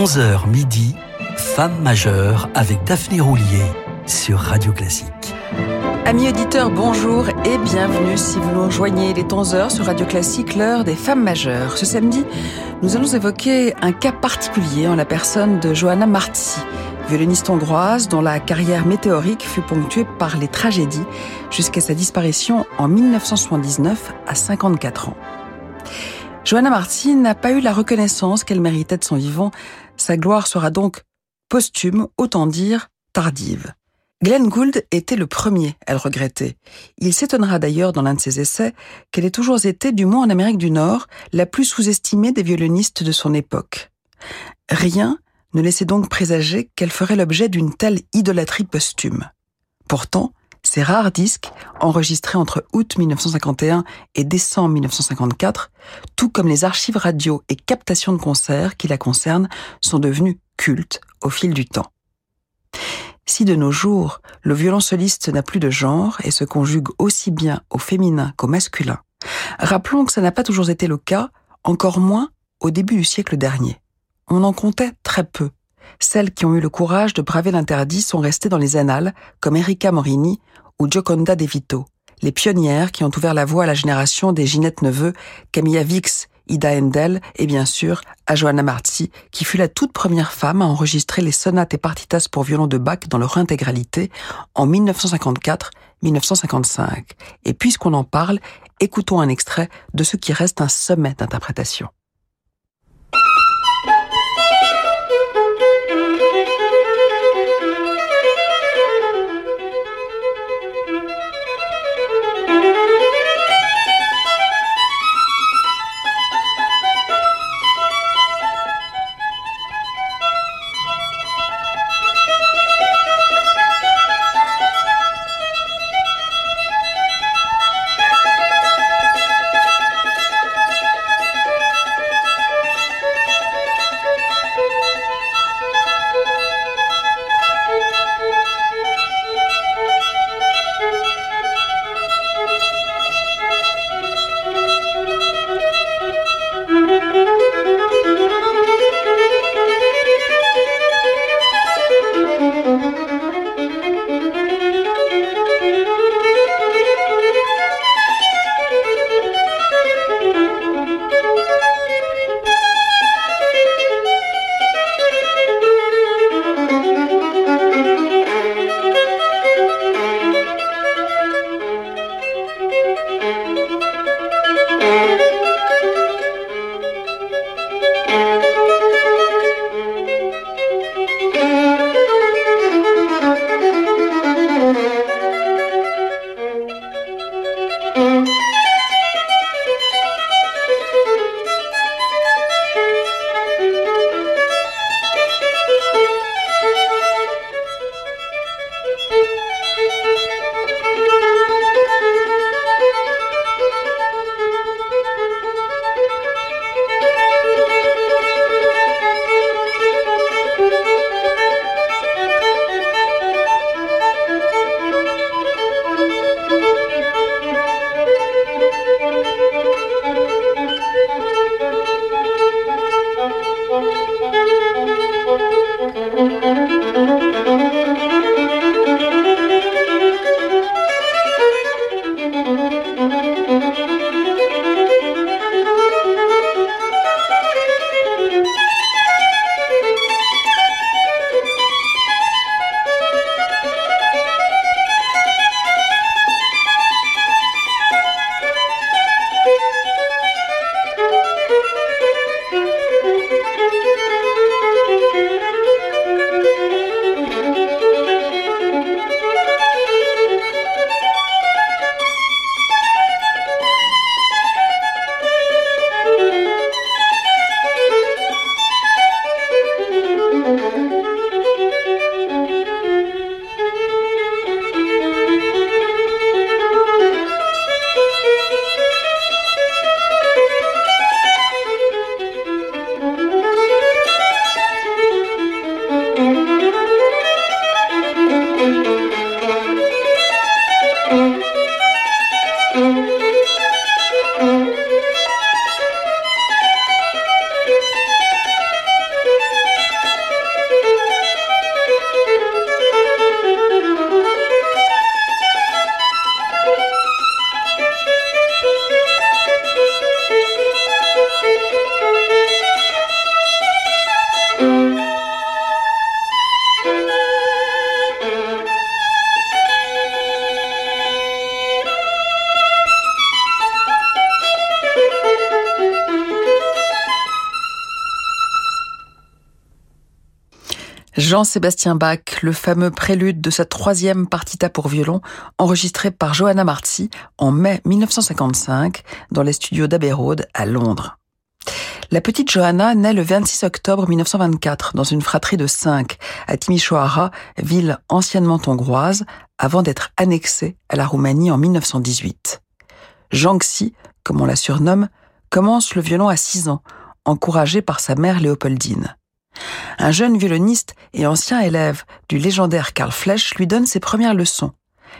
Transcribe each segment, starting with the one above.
11h midi, Femme majeure avec Daphné Roulier sur Radio Classique. Amis auditeurs, bonjour et bienvenue si vous nous rejoignez. les 11h sur Radio Classique, l'heure des femmes majeures. Ce samedi, nous allons évoquer un cas particulier en la personne de Johanna Marti, violoniste hongroise dont la carrière météorique fut ponctuée par les tragédies jusqu'à sa disparition en 1979 à 54 ans. Johanna Marti n'a pas eu la reconnaissance qu'elle méritait de son vivant. Sa gloire sera donc posthume, autant dire tardive. Glenn Gould était le premier à le regretter. Il s'étonnera d'ailleurs dans l'un de ses essais qu'elle ait toujours été, du moins en Amérique du Nord, la plus sous-estimée des violonistes de son époque. Rien ne laissait donc présager qu'elle ferait l'objet d'une telle idolâtrie posthume. Pourtant, ces rares disques, enregistrés entre août 1951 et décembre 1954, tout comme les archives radio et captations de concerts qui la concernent, sont devenus cultes au fil du temps. Si de nos jours, le violon soliste n'a plus de genre et se conjugue aussi bien au féminin qu'au masculin, rappelons que ça n'a pas toujours été le cas, encore moins au début du siècle dernier. On en comptait très peu. Celles qui ont eu le courage de braver l'interdit sont restées dans les annales, comme Erika Morini ou Gioconda De Vito, les pionnières qui ont ouvert la voie à la génération des Ginette Neveu, Camilla Vix, Ida Endel et bien sûr à Johanna Marzi, qui fut la toute première femme à enregistrer les sonates et partitas pour violon de Bach dans leur intégralité en 1954-1955. Et puisqu'on en parle, écoutons un extrait de ce qui reste un sommet d'interprétation. Jean-Sébastien Bach, le fameux prélude de sa troisième partita pour violon, enregistré par Johanna Marzi en mai 1955 dans les studios d'Abbey à Londres. La petite Johanna naît le 26 octobre 1924 dans une fratrie de cinq à Timișoara, ville anciennement hongroise, avant d'être annexée à la Roumanie en 1918. Xi, comme on la surnomme, commence le violon à 6 ans, encouragé par sa mère Léopoldine. Un jeune violoniste et ancien élève du légendaire Karl Flesch lui donne ses premières leçons.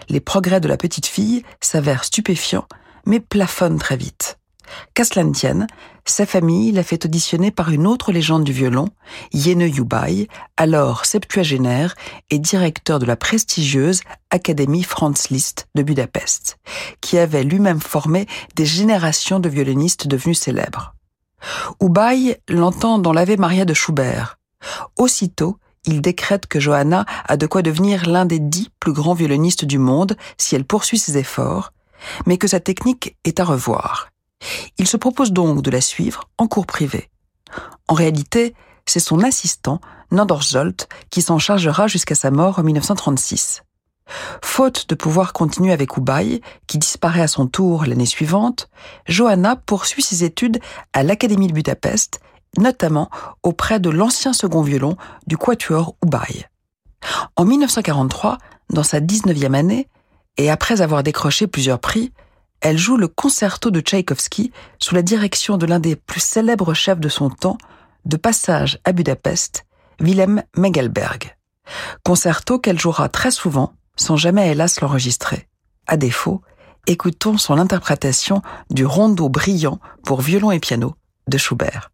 Les progrès de la petite fille s'avèrent stupéfiants, mais plafonnent très vite. Qu'à tienne, sa famille l'a fait auditionner par une autre légende du violon, Yene Yubai, alors septuagénaire et directeur de la prestigieuse Académie Franz Liszt de Budapest, qui avait lui-même formé des générations de violonistes devenus célèbres. Ubai l'entend dans l'Ave Maria de Schubert. Aussitôt, il décrète que Johanna a de quoi devenir l'un des dix plus grands violonistes du monde si elle poursuit ses efforts, mais que sa technique est à revoir. Il se propose donc de la suivre en cours privé. En réalité, c'est son assistant, Nandor Zolt, qui s'en chargera jusqu'à sa mort en 1936. Faute de pouvoir continuer avec Ubai, qui disparaît à son tour l'année suivante, Johanna poursuit ses études à l'Académie de Budapest, notamment auprès de l'ancien second violon du quatuor Ubai. En 1943, dans sa 19e année, et après avoir décroché plusieurs prix, elle joue le concerto de Tchaïkovski sous la direction de l'un des plus célèbres chefs de son temps, de passage à Budapest, Wilhelm Mengelberg. Concerto qu'elle jouera très souvent sans jamais hélas l'enregistrer. À défaut, écoutons son interprétation du rondo brillant pour violon et piano de Schubert.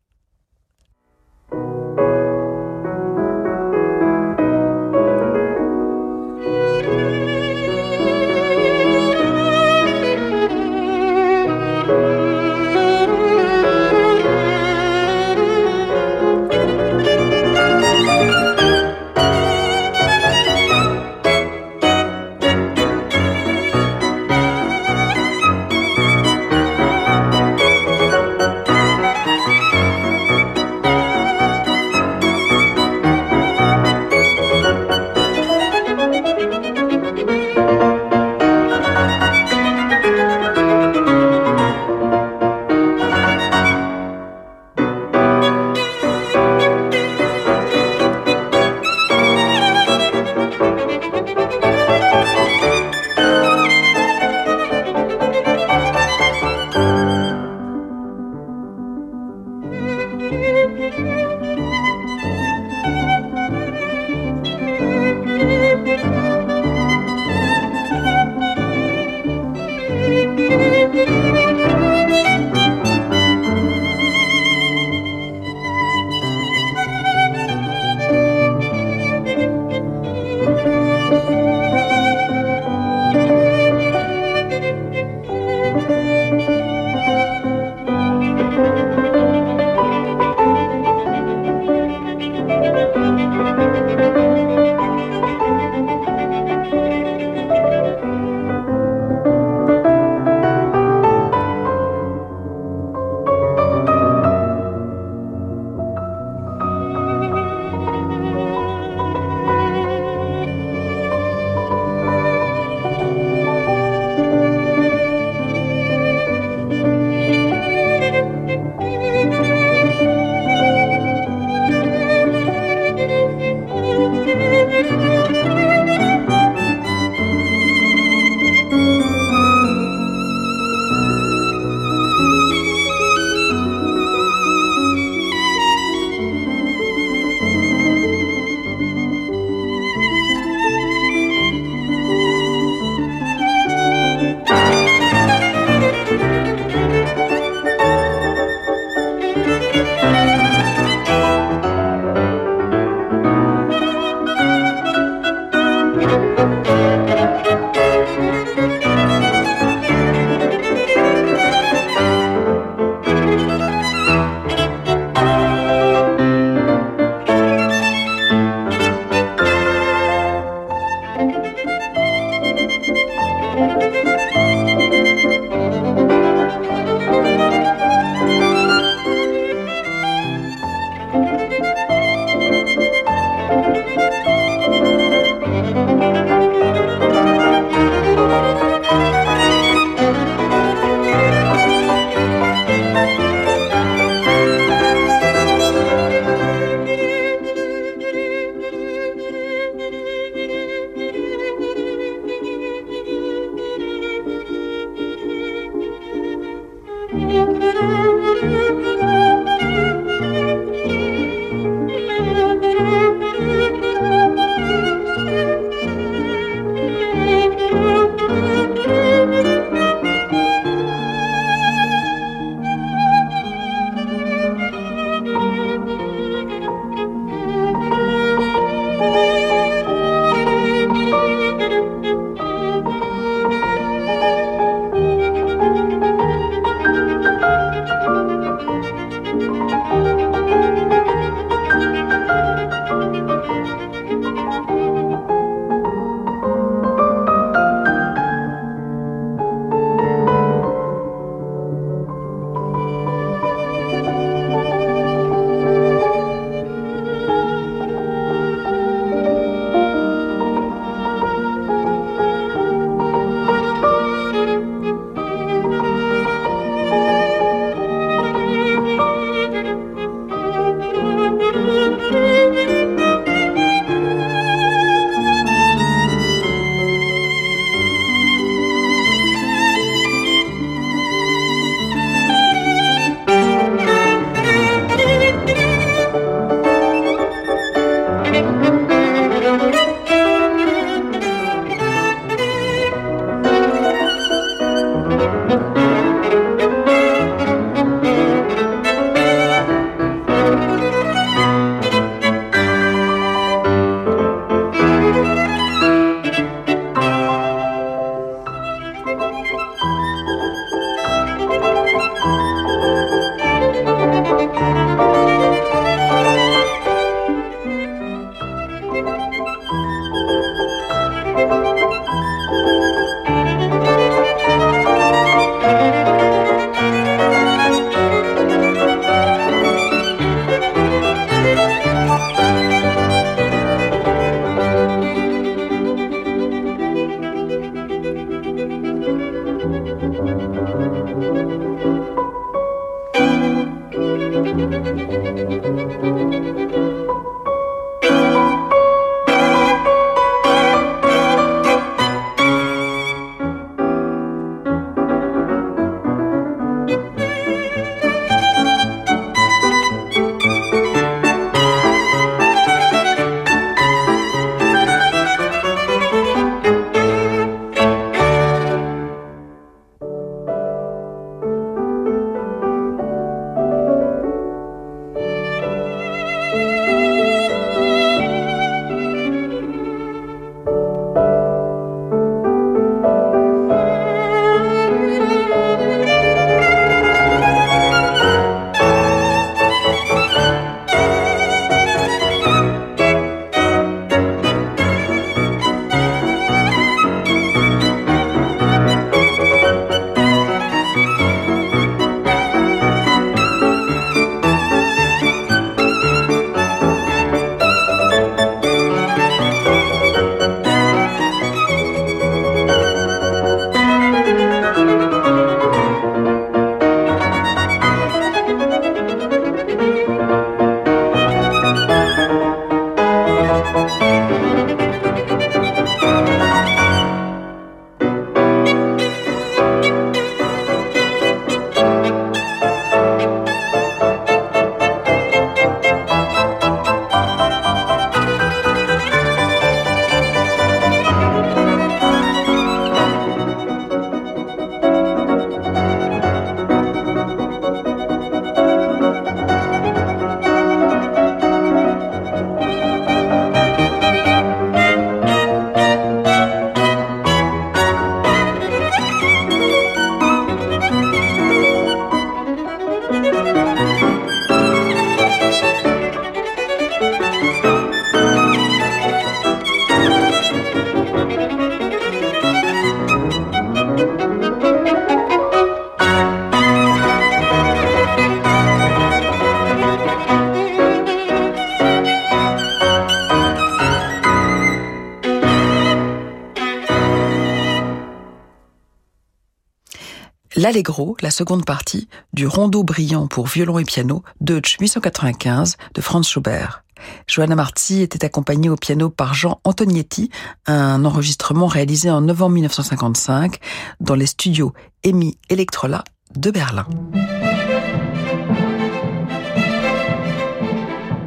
l'Allegro, la seconde partie, du rondo brillant pour violon et piano, Deutsch 895 de Franz Schubert. Johanna Marti était accompagnée au piano par Jean Antonietti, un enregistrement réalisé en novembre 1955 dans les studios EMI Electrola de Berlin.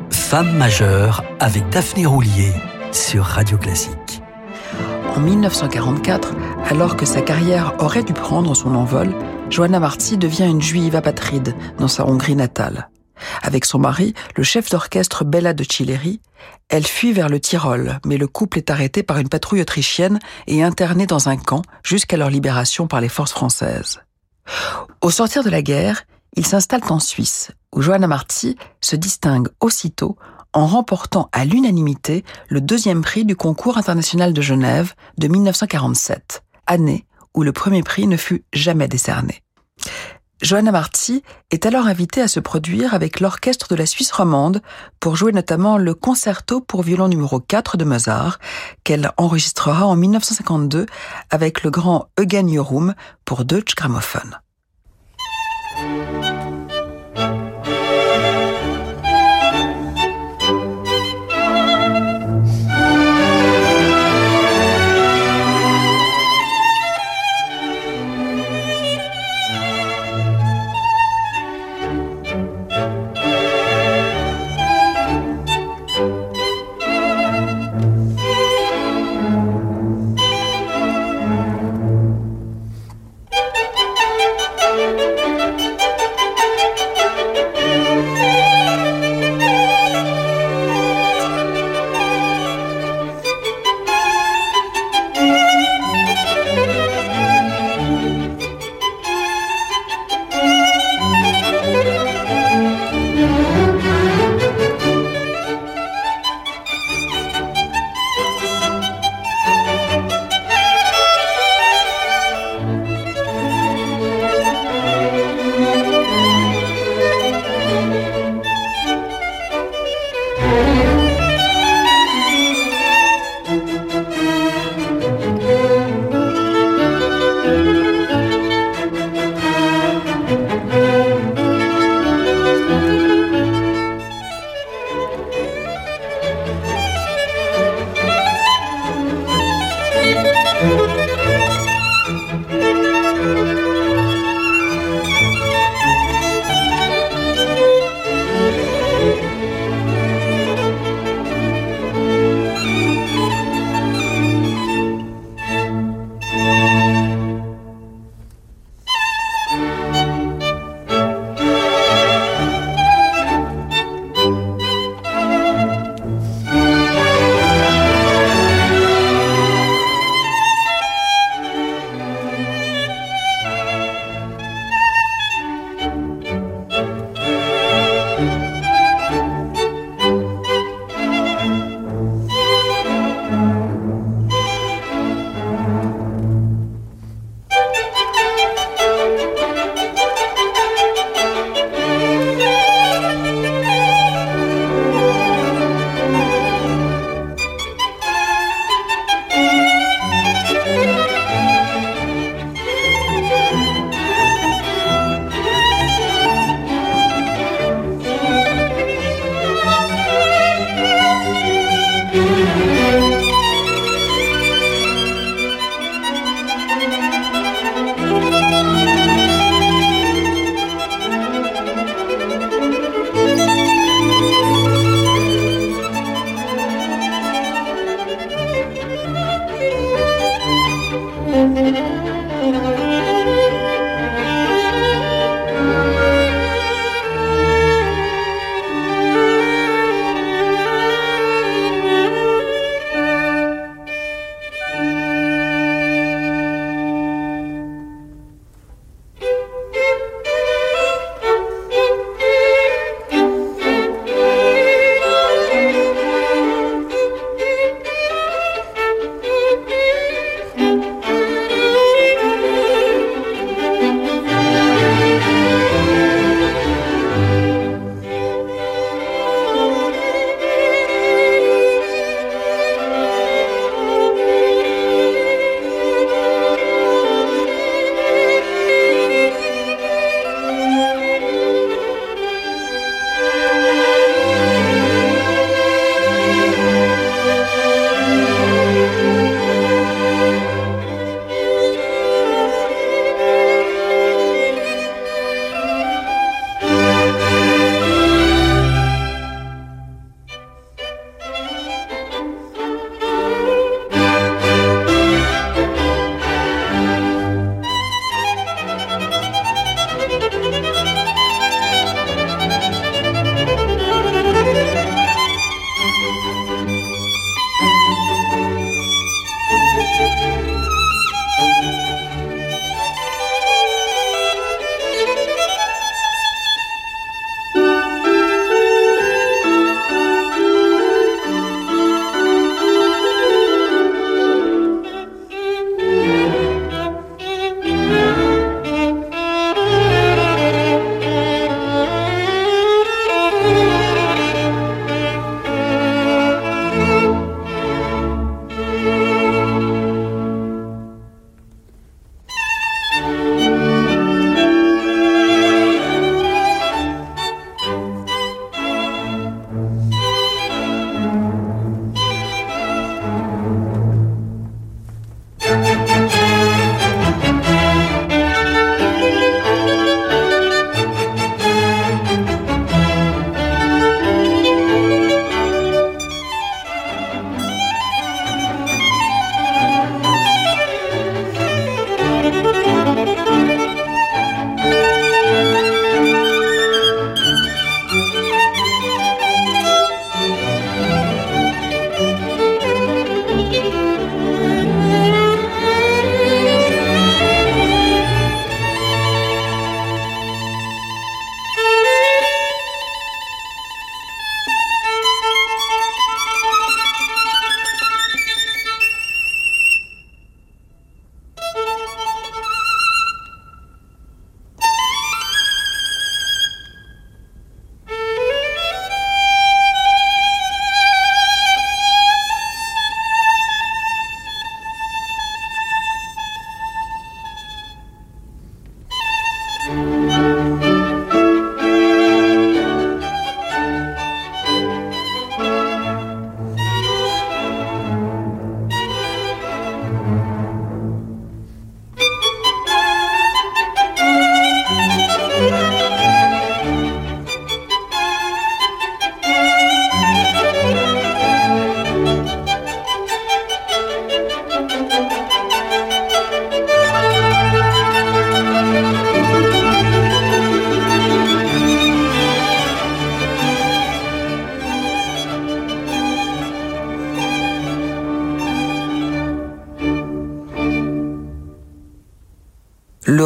Femme majeure avec Daphné Roulier sur Radio Classique. En 1944, alors que sa carrière aurait dû prendre son envol, Johanna Marti devient une juive apatride dans sa Hongrie natale. Avec son mari, le chef d'orchestre Bella de Chilleri, elle fuit vers le Tyrol, mais le couple est arrêté par une patrouille autrichienne et interné dans un camp jusqu'à leur libération par les forces françaises. Au sortir de la guerre, ils s'installent en Suisse, où Johanna Marti se distingue aussitôt en remportant à l'unanimité le deuxième prix du concours international de Genève de 1947, année où le premier prix ne fut jamais décerné. Johanna Marti est alors invitée à se produire avec l'orchestre de la Suisse romande pour jouer notamment le concerto pour violon numéro 4 de Mozart qu'elle enregistrera en 1952 avec le grand Eugen Jorum pour Deutsche Grammophon.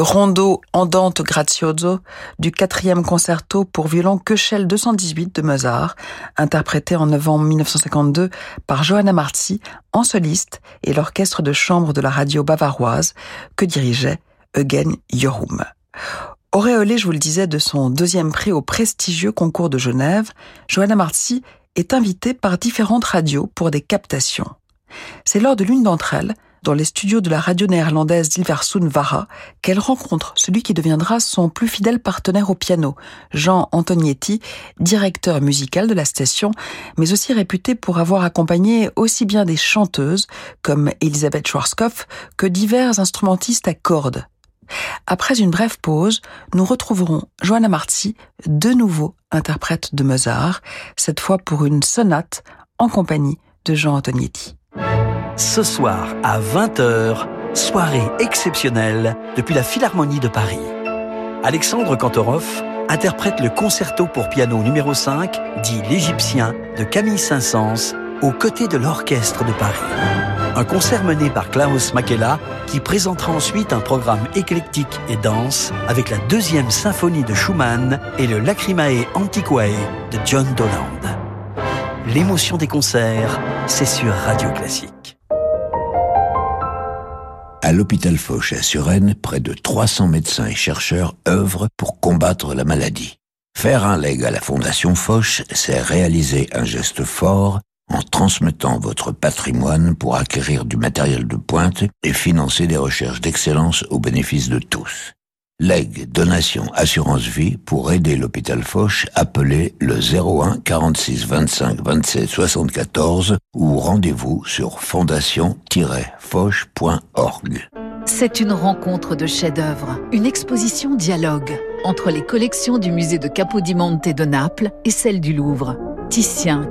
Rondo Andante Grazioso du quatrième concerto pour violon Köchel 218 de Mozart, interprété en novembre 1952 par Johanna Marzi en soliste et l'orchestre de chambre de la radio bavaroise que dirigeait Eugen Jorum. Auréolé, je vous le disais, de son deuxième prix au prestigieux concours de Genève, Johanna Marzi est invitée par différentes radios pour des captations. C'est lors de l'une d'entre elles, dans les studios de la radio néerlandaise d'Ilversum Vara, qu'elle rencontre celui qui deviendra son plus fidèle partenaire au piano, Jean Antonietti, directeur musical de la station, mais aussi réputé pour avoir accompagné aussi bien des chanteuses comme Elisabeth Schwarzkopf que divers instrumentistes à cordes. Après une brève pause, nous retrouverons Joanna Marzi, de nouveau interprète de Mozart, cette fois pour une sonate en compagnie de Jean Antonietti. Ce soir à 20h, soirée exceptionnelle depuis la Philharmonie de Paris. Alexandre Kantorov interprète le concerto pour piano numéro 5, dit l'Égyptien, de Camille Saint-Saëns, aux côtés de l'Orchestre de Paris. Un concert mené par Klaus Makela qui présentera ensuite un programme éclectique et dense avec la deuxième symphonie de Schumann et le Lacrimae Antiquae de John Doland. L'émotion des concerts, c'est sur Radio Classique. À l'hôpital Foch à Suresnes, près de 300 médecins et chercheurs œuvrent pour combattre la maladie. Faire un leg à la Fondation Foch, c'est réaliser un geste fort en transmettant votre patrimoine pour acquérir du matériel de pointe et financer des recherches d'excellence au bénéfice de tous. Leg, donation, assurance vie pour aider l'hôpital Foch, appelez le 01 46 25 27 74 ou rendez-vous sur fondation-foch.org. C'est une rencontre de chefs-d'œuvre, une exposition dialogue entre les collections du musée de Capodimonte de Naples et celles du Louvre.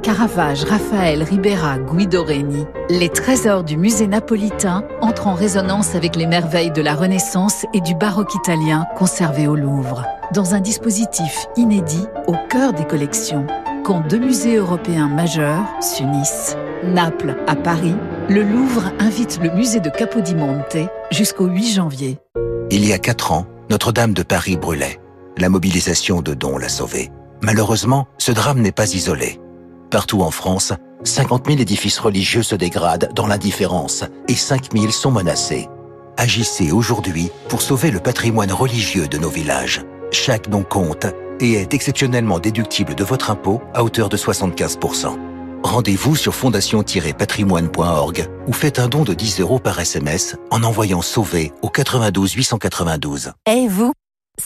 Caravage, Raphaël, Ribera, Guido Reni, les trésors du musée napolitain entrent en résonance avec les merveilles de la Renaissance et du baroque italien conservés au Louvre, dans un dispositif inédit au cœur des collections. Quand deux musées européens majeurs s'unissent, Naples à Paris, le Louvre invite le musée de Capodimonte jusqu'au 8 janvier. Il y a quatre ans, Notre-Dame de Paris brûlait. La mobilisation de dons l'a sauvée. Malheureusement, ce drame n'est pas isolé. Partout en France, 50 000 édifices religieux se dégradent dans l'indifférence et 5 000 sont menacés. Agissez aujourd'hui pour sauver le patrimoine religieux de nos villages. Chaque don compte et est exceptionnellement déductible de votre impôt à hauteur de 75%. Rendez-vous sur fondation-patrimoine.org ou faites un don de 10 euros par SMS en envoyant Sauver au 92 892. Et vous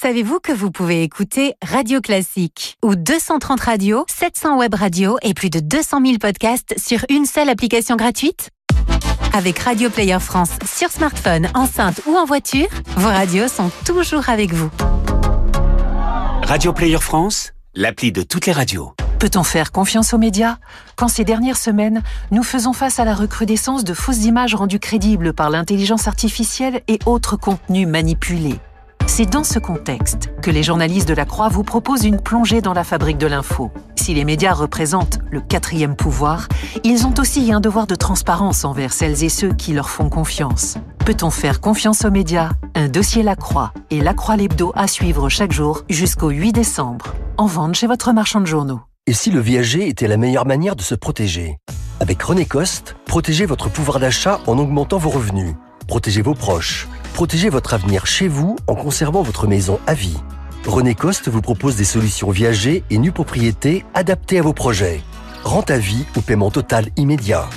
Savez-vous que vous pouvez écouter Radio Classique ou 230 radios, 700 web radios et plus de 200 000 podcasts sur une seule application gratuite? Avec Radio Player France sur smartphone, enceinte ou en voiture, vos radios sont toujours avec vous. Radio Player France, l'appli de toutes les radios. Peut-on faire confiance aux médias? Quand ces dernières semaines, nous faisons face à la recrudescence de fausses images rendues crédibles par l'intelligence artificielle et autres contenus manipulés c'est dans ce contexte que les journalistes de la Croix vous proposent une plongée dans la fabrique de l'info. Si les médias représentent le quatrième pouvoir, ils ont aussi un devoir de transparence envers celles et ceux qui leur font confiance. Peut-on faire confiance aux médias? Un dossier La Croix et La Croix l'Hebdo à suivre chaque jour jusqu'au 8 décembre. En vente chez votre marchand de journaux. Et si le viager était la meilleure manière de se protéger? Avec René Coste, protégez votre pouvoir d'achat en augmentant vos revenus. Protégez vos proches Protégez votre avenir chez vous en conservant votre maison à vie. René Coste vous propose des solutions viagées et nues propriétés adaptées à vos projets. Rente à vie ou paiement total immédiat.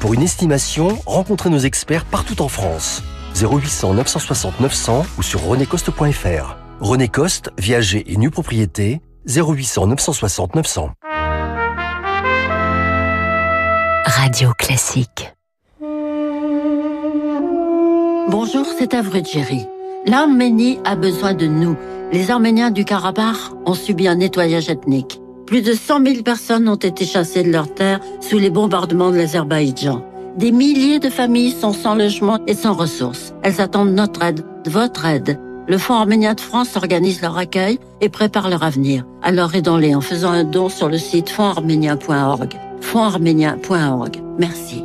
Pour une estimation, rencontrez nos experts partout en France. 0800 960 900 ou sur renécoste.fr. René Coste, viager et nue propriété, 0800 960 900. Radio classique. Bonjour, c'est Jerry. L'Arménie a besoin de nous. Les Arméniens du Karabakh ont subi un nettoyage ethnique. Plus de 100 000 personnes ont été chassées de leurs terres sous les bombardements de l'Azerbaïdjan. Des milliers de familles sont sans logement et sans ressources. Elles attendent notre aide, votre aide. Le Fonds arménien de France organise leur accueil et prépare leur avenir. Alors aidons-les en faisant un don sur le site fondsarménien.org. fondsarménien.org. Merci.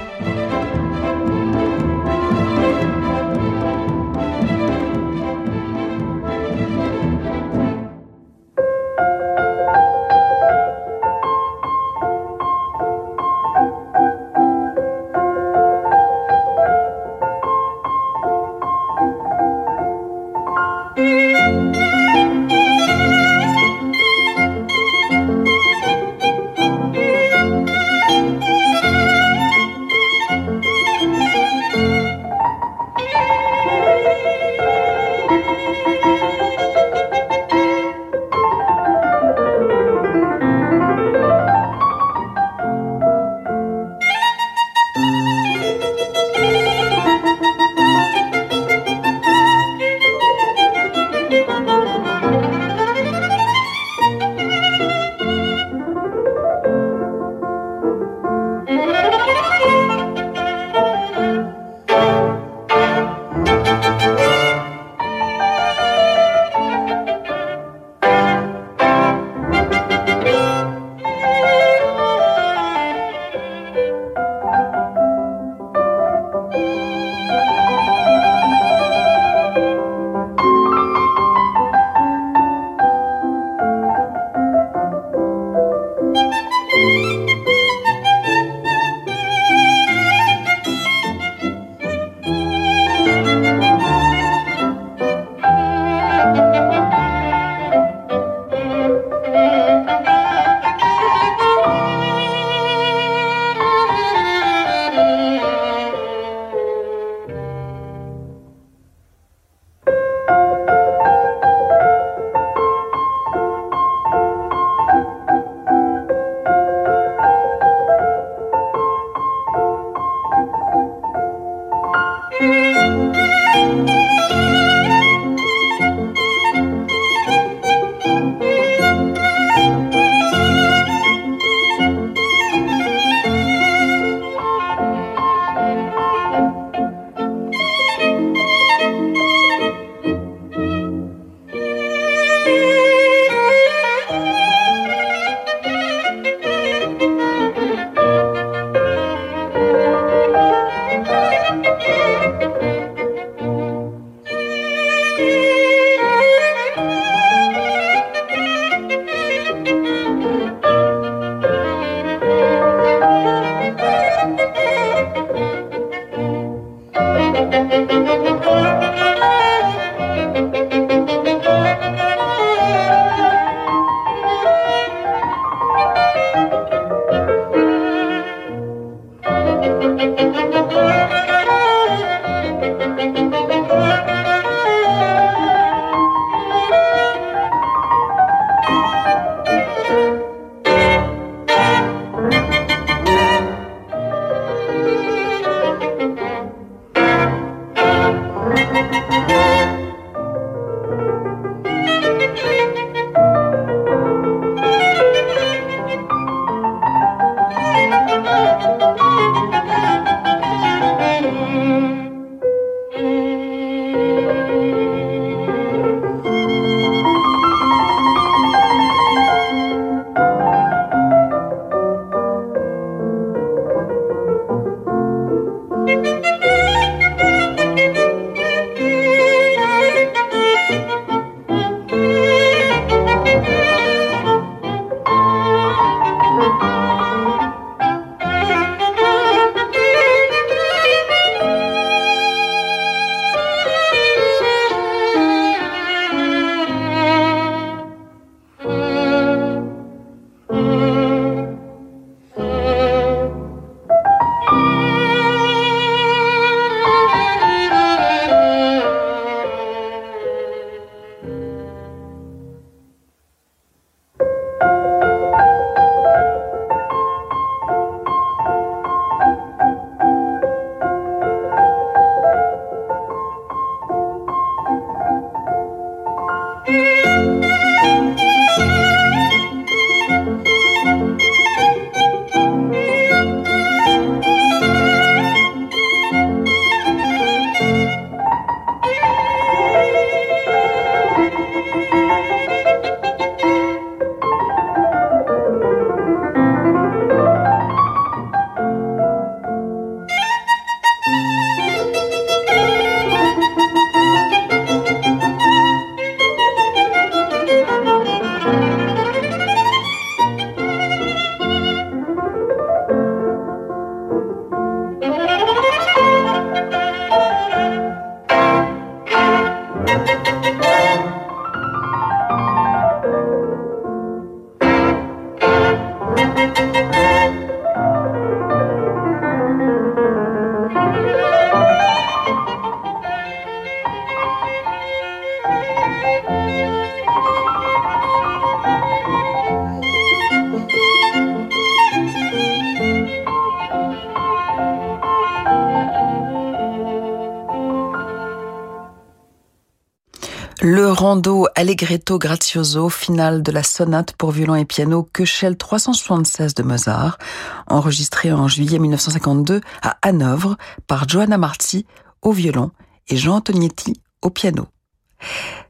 Allegretto Grazioso, final de la sonate pour violon et piano Köchel 376 de Mozart, enregistré en juillet 1952 à Hanovre par Johanna Marzi au violon et Jean Antonietti au piano.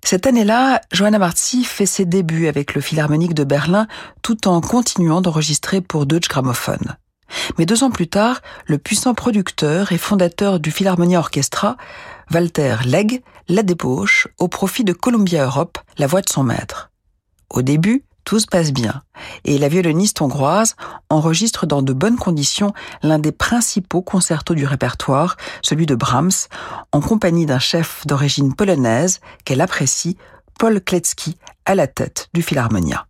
Cette année-là, Johanna Marzi fait ses débuts avec le Philharmonique de Berlin tout en continuant d'enregistrer pour Deutsche Grammophon. Mais deux ans plus tard, le puissant producteur et fondateur du Philharmonia Orchestra, Walter Legg, la débauche au profit de Columbia Europe, la voix de son maître. Au début, tout se passe bien, et la violoniste hongroise enregistre dans de bonnes conditions l'un des principaux concertos du répertoire, celui de Brahms, en compagnie d'un chef d'origine polonaise qu'elle apprécie, Paul Kletzky, à la tête du Philharmonia.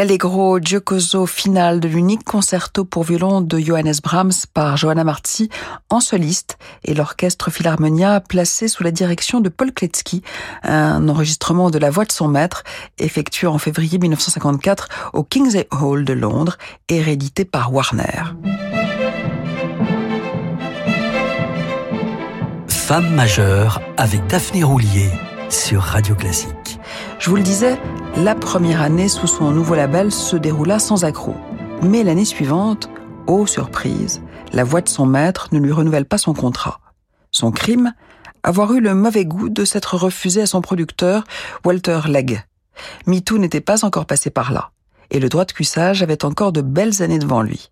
L'allegro giocoso final de l'unique concerto pour violon de Johannes Brahms par Johanna Marti en soliste et l'orchestre Philharmonia placé sous la direction de Paul Kletsky, un enregistrement de la voix de son maître effectué en février 1954 au King's Hall de Londres et réédité par Warner. Femme majeure avec Daphné Roulier sur Radio Classique. Je vous le disais, la première année sous son nouveau label se déroula sans accroc. Mais l'année suivante, ô surprise, la voix de son maître ne lui renouvelle pas son contrat. Son crime Avoir eu le mauvais goût de s'être refusé à son producteur, Walter Legg. MeToo n'était pas encore passé par là, et le droit de cuissage avait encore de belles années devant lui.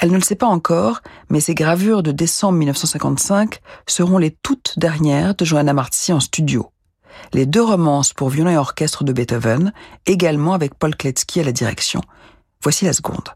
Elle ne le sait pas encore, mais ses gravures de décembre 1955 seront les toutes dernières de Johanna Marzi en studio les deux romances pour violon et orchestre de Beethoven, également avec Paul Kletsky à la direction. Voici la seconde.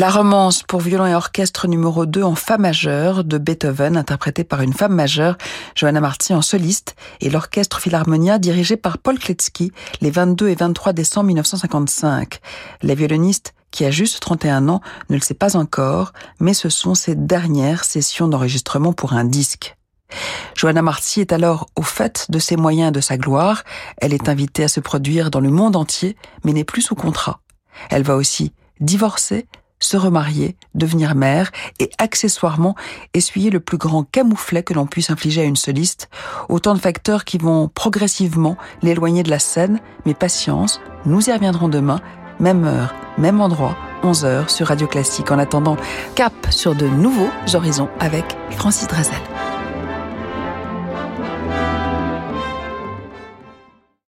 La romance pour violon et orchestre numéro 2 en fa majeur de Beethoven, interprétée par une femme majeure, Johanna Marty en soliste, et l'orchestre Philharmonia dirigé par Paul Kletsky les 22 et 23 décembre 1955. La violoniste qui a juste 31 ans, ne le sait pas encore, mais ce sont ses dernières sessions d'enregistrement pour un disque. Johanna Marty est alors au fait de ses moyens et de sa gloire. Elle est invitée à se produire dans le monde entier, mais n'est plus sous contrat. Elle va aussi divorcer, se remarier, devenir mère et accessoirement essuyer le plus grand camouflet que l'on puisse infliger à une soliste, autant de facteurs qui vont progressivement l'éloigner de la scène, mais patience, nous y reviendrons demain, même heure, même endroit, 11h sur Radio Classique. En attendant, cap sur de nouveaux horizons avec Francis Drazel.